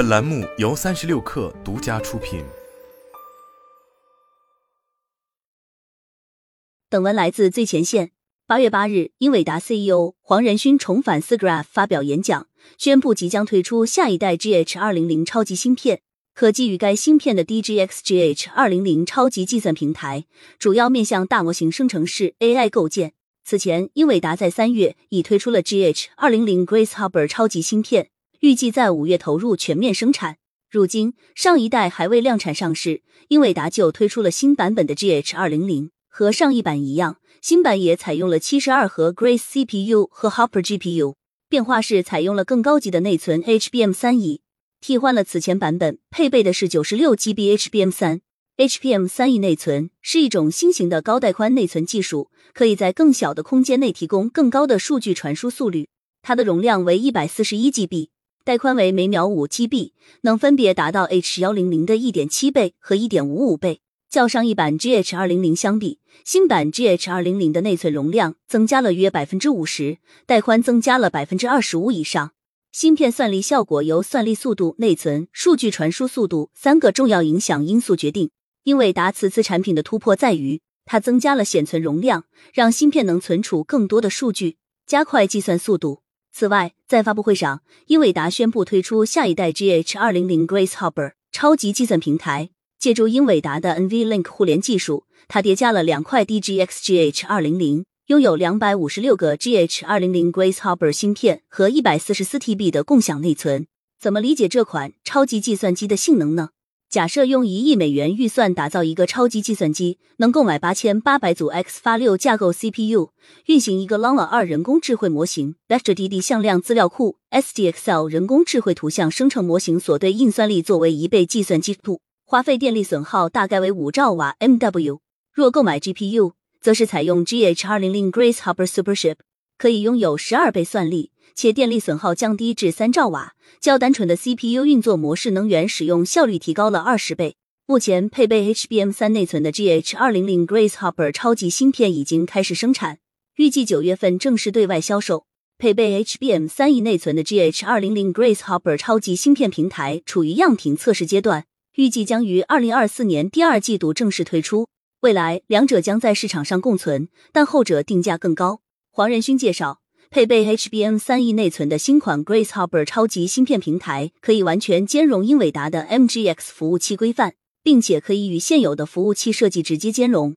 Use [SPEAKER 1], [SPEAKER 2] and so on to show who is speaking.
[SPEAKER 1] 本栏目由三十六氪独家出品。
[SPEAKER 2] 本文来自最前线。八月八日，英伟达 CEO 黄仁勋重返 SiGraph 发表演讲，宣布即将推出下一代 GH 二零零超级芯片。可基于该芯片的 DGX GH 二零零超级计算平台，主要面向大模型生成式 AI 构建。此前，英伟达在三月已推出了 GH 二零零 Grace Hopper 超级芯片。预计在五月投入全面生产。如今，上一代还未量产上市，英伟达就推出了新版本的 GH 二零零。和上一版一样，新版也采用了七十二核 Grace CPU 和 Hopper GPU，变化是采用了更高级的内存 HBM 三 E，替换了此前版本配备的是九十六 GB HBM 三。HBM 三 E 内存是一种新型的高带宽内存技术，可以在更小的空间内提供更高的数据传输速率。它的容量为一百四十一 GB。带宽为每秒五 GB，能分别达到 H 幺零零的一点七倍和一点五五倍。较上一版 GH 二零零相比，新版 GH 二零零的内存容量增加了约百分之五十，带宽增加了百分之二十五以上。芯片算力效果由算力速度、内存、数据传输速度三个重要影响因素决定。英伟达此次产品的突破在于，它增加了显存容量，让芯片能存储更多的数据，加快计算速度。此外，在发布会上，英伟达宣布推出下一代 GH 二零零 Grace Hopper 超级计算平台。借助英伟达的 NVLink 互联技术，它叠加了两块 DGX GH 二零零，拥有两百五十六个 GH 二零零 Grace Hopper 芯片和一百四十四 TB 的共享内存。怎么理解这款超级计算机的性能呢？假设用一亿美元预算打造一个超级计算机，能购买八千八百组 X 发六架构 CPU，运行一个 Llama 二人工智慧模型，Vector DD 向量资料库，SDXL 人工智慧图像生成模型所对应算力作为一倍计算基数，花费电力损耗大概为五兆瓦 MW。若购买 GPU，则是采用 GH 二零零 Grace Hopper Superchip，可以拥有十二倍算力。且电力损耗降低至三兆瓦，较单纯的 CPU 运作模式能源使用效率提高了二十倍。目前配备 HBM 三内存的 GH 二零零 Grace Hopper 超级芯片已经开始生产，预计九月份正式对外销售。配备 HBM 三 E 内存的 GH 二零零 Grace Hopper 超级芯片平台处于样品测试阶段，预计将于二零二四年第二季度正式推出。未来两者将在市场上共存，但后者定价更高。黄仁勋介绍。配备 HBM 三 E 内存的新款 Grace Hopper 超级芯片平台，可以完全兼容英伟达的 MGX 服务器规范，并且可以与现有的服务器设计直接兼容。